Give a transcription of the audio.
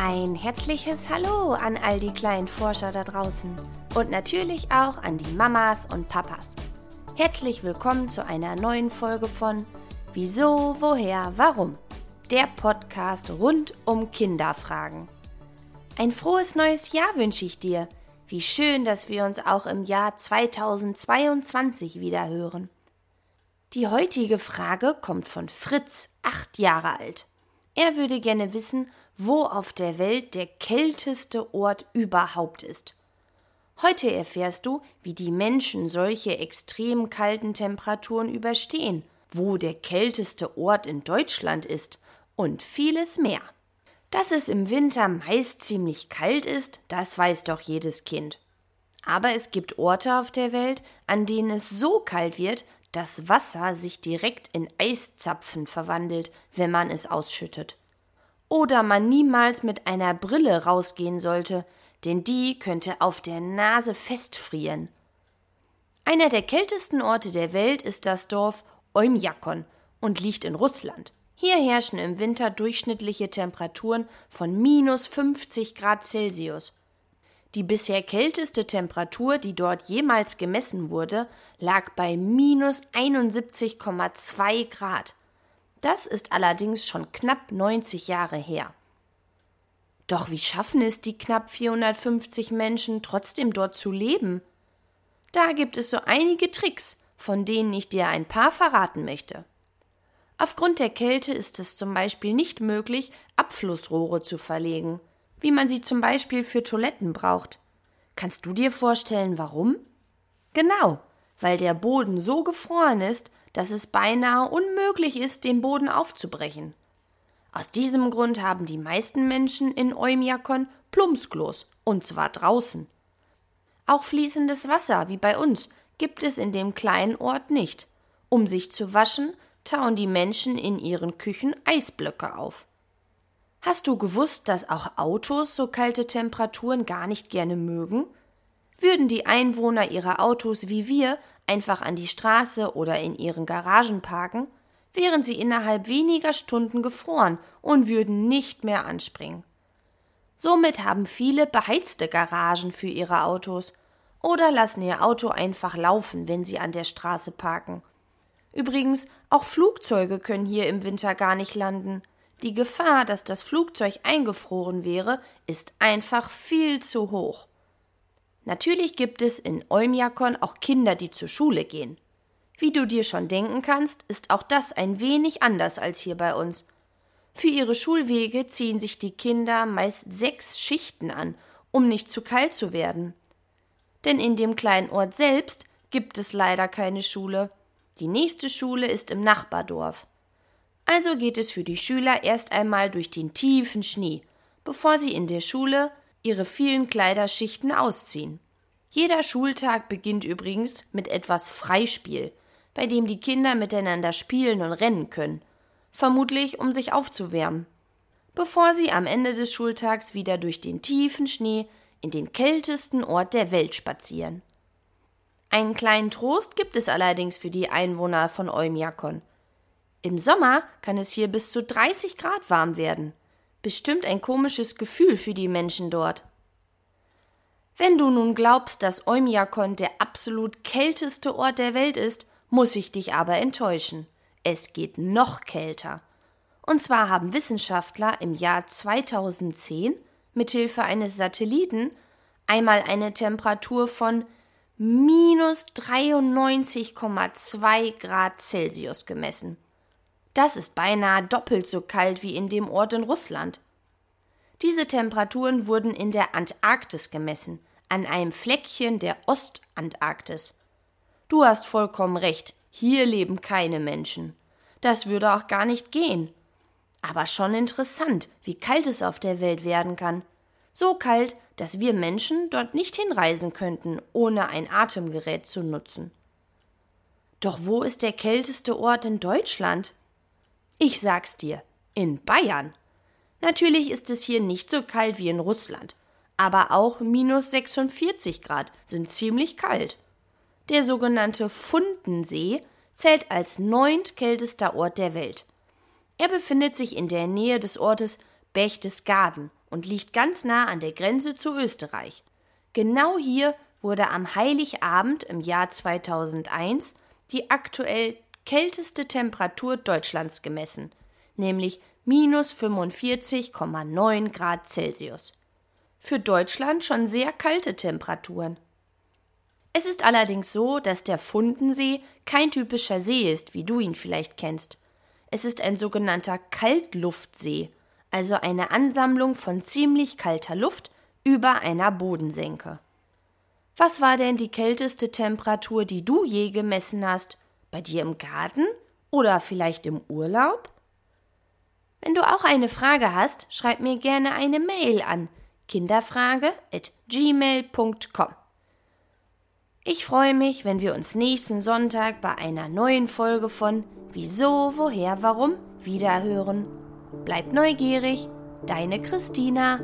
Ein herzliches Hallo an all die kleinen Forscher da draußen und natürlich auch an die Mamas und Papas. Herzlich willkommen zu einer neuen Folge von Wieso, woher, warum? Der Podcast rund um Kinderfragen. Ein frohes neues Jahr wünsche ich dir. Wie schön, dass wir uns auch im Jahr 2022 wieder hören. Die heutige Frage kommt von Fritz, acht Jahre alt. Er würde gerne wissen, wo auf der Welt der kälteste Ort überhaupt ist. Heute erfährst du, wie die Menschen solche extrem kalten Temperaturen überstehen, wo der kälteste Ort in Deutschland ist und vieles mehr. Dass es im Winter meist ziemlich kalt ist, das weiß doch jedes Kind. Aber es gibt Orte auf der Welt, an denen es so kalt wird, dass Wasser sich direkt in Eiszapfen verwandelt, wenn man es ausschüttet. Oder man niemals mit einer Brille rausgehen sollte, denn die könnte auf der Nase festfrieren. Einer der kältesten Orte der Welt ist das Dorf Oymyakon und liegt in Russland. Hier herrschen im Winter durchschnittliche Temperaturen von minus 50 Grad Celsius. Die bisher kälteste Temperatur, die dort jemals gemessen wurde, lag bei minus 71,2 Grad. Das ist allerdings schon knapp 90 Jahre her. Doch wie schaffen es die knapp 450 Menschen trotzdem dort zu leben? Da gibt es so einige Tricks, von denen ich dir ein paar verraten möchte. Aufgrund der Kälte ist es zum Beispiel nicht möglich, Abflussrohre zu verlegen, wie man sie zum Beispiel für Toiletten braucht. Kannst du dir vorstellen, warum? Genau, weil der Boden so gefroren ist, dass es beinahe unmöglich ist, den Boden aufzubrechen. Aus diesem Grund haben die meisten Menschen in Oymyakon Plumpsklos, und zwar draußen. Auch fließendes Wasser, wie bei uns, gibt es in dem kleinen Ort nicht. Um sich zu waschen, tauen die Menschen in ihren Küchen Eisblöcke auf. Hast du gewusst, dass auch Autos so kalte Temperaturen gar nicht gerne mögen? Würden die Einwohner ihrer Autos wie wir einfach an die Straße oder in ihren Garagen parken, wären sie innerhalb weniger Stunden gefroren und würden nicht mehr anspringen. Somit haben viele beheizte Garagen für ihre Autos oder lassen ihr Auto einfach laufen, wenn sie an der Straße parken Übrigens, auch Flugzeuge können hier im Winter gar nicht landen. Die Gefahr, dass das Flugzeug eingefroren wäre, ist einfach viel zu hoch. Natürlich gibt es in Oymyakon auch Kinder, die zur Schule gehen. Wie du dir schon denken kannst, ist auch das ein wenig anders als hier bei uns. Für ihre Schulwege ziehen sich die Kinder meist sechs Schichten an, um nicht zu kalt zu werden. Denn in dem kleinen Ort selbst gibt es leider keine Schule. Die nächste Schule ist im Nachbardorf. Also geht es für die Schüler erst einmal durch den tiefen Schnee, bevor sie in der Schule ihre vielen Kleiderschichten ausziehen. Jeder Schultag beginnt übrigens mit etwas Freispiel, bei dem die Kinder miteinander spielen und rennen können, vermutlich um sich aufzuwärmen, bevor sie am Ende des Schultags wieder durch den tiefen Schnee in den kältesten Ort der Welt spazieren. Einen kleinen Trost gibt es allerdings für die Einwohner von Oymyakon. Im Sommer kann es hier bis zu 30 Grad warm werden. Bestimmt ein komisches Gefühl für die Menschen dort. Wenn du nun glaubst, dass Oymyakon der absolut kälteste Ort der Welt ist, muss ich dich aber enttäuschen. Es geht noch kälter. Und zwar haben Wissenschaftler im Jahr 2010 mithilfe eines Satelliten einmal eine Temperatur von minus 93,2 Grad Celsius gemessen. Das ist beinahe doppelt so kalt wie in dem Ort in Russland. Diese Temperaturen wurden in der Antarktis gemessen, an einem Fleckchen der Ostantarktis. Du hast vollkommen recht, hier leben keine Menschen. Das würde auch gar nicht gehen. Aber schon interessant, wie kalt es auf der Welt werden kann. So kalt, dass wir Menschen dort nicht hinreisen könnten, ohne ein Atemgerät zu nutzen. Doch wo ist der kälteste Ort in Deutschland? Ich sag's dir, in Bayern. Natürlich ist es hier nicht so kalt wie in Russland, aber auch minus 46 Grad sind ziemlich kalt. Der sogenannte Fundensee zählt als neuntkältester Ort der Welt. Er befindet sich in der Nähe des Ortes Berchtesgaden und liegt ganz nah an der Grenze zu Österreich. Genau hier wurde am Heiligabend im Jahr 2001 die aktuell kälteste Temperatur Deutschlands gemessen, nämlich minus 45,9 Grad Celsius. Für Deutschland schon sehr kalte Temperaturen. Es ist allerdings so, dass der Fundensee kein typischer See ist, wie du ihn vielleicht kennst. Es ist ein sogenannter Kaltluftsee, also eine Ansammlung von ziemlich kalter Luft über einer Bodensenke. Was war denn die kälteste Temperatur, die du je gemessen hast? Bei dir im Garten? Oder vielleicht im Urlaub? Wenn du auch eine Frage hast, schreib mir gerne eine Mail an kinderfrage@gmail.com. Ich freue mich, wenn wir uns nächsten Sonntag bei einer neuen Folge von Wieso, woher, warum wiederhören. Bleib neugierig, deine Christina.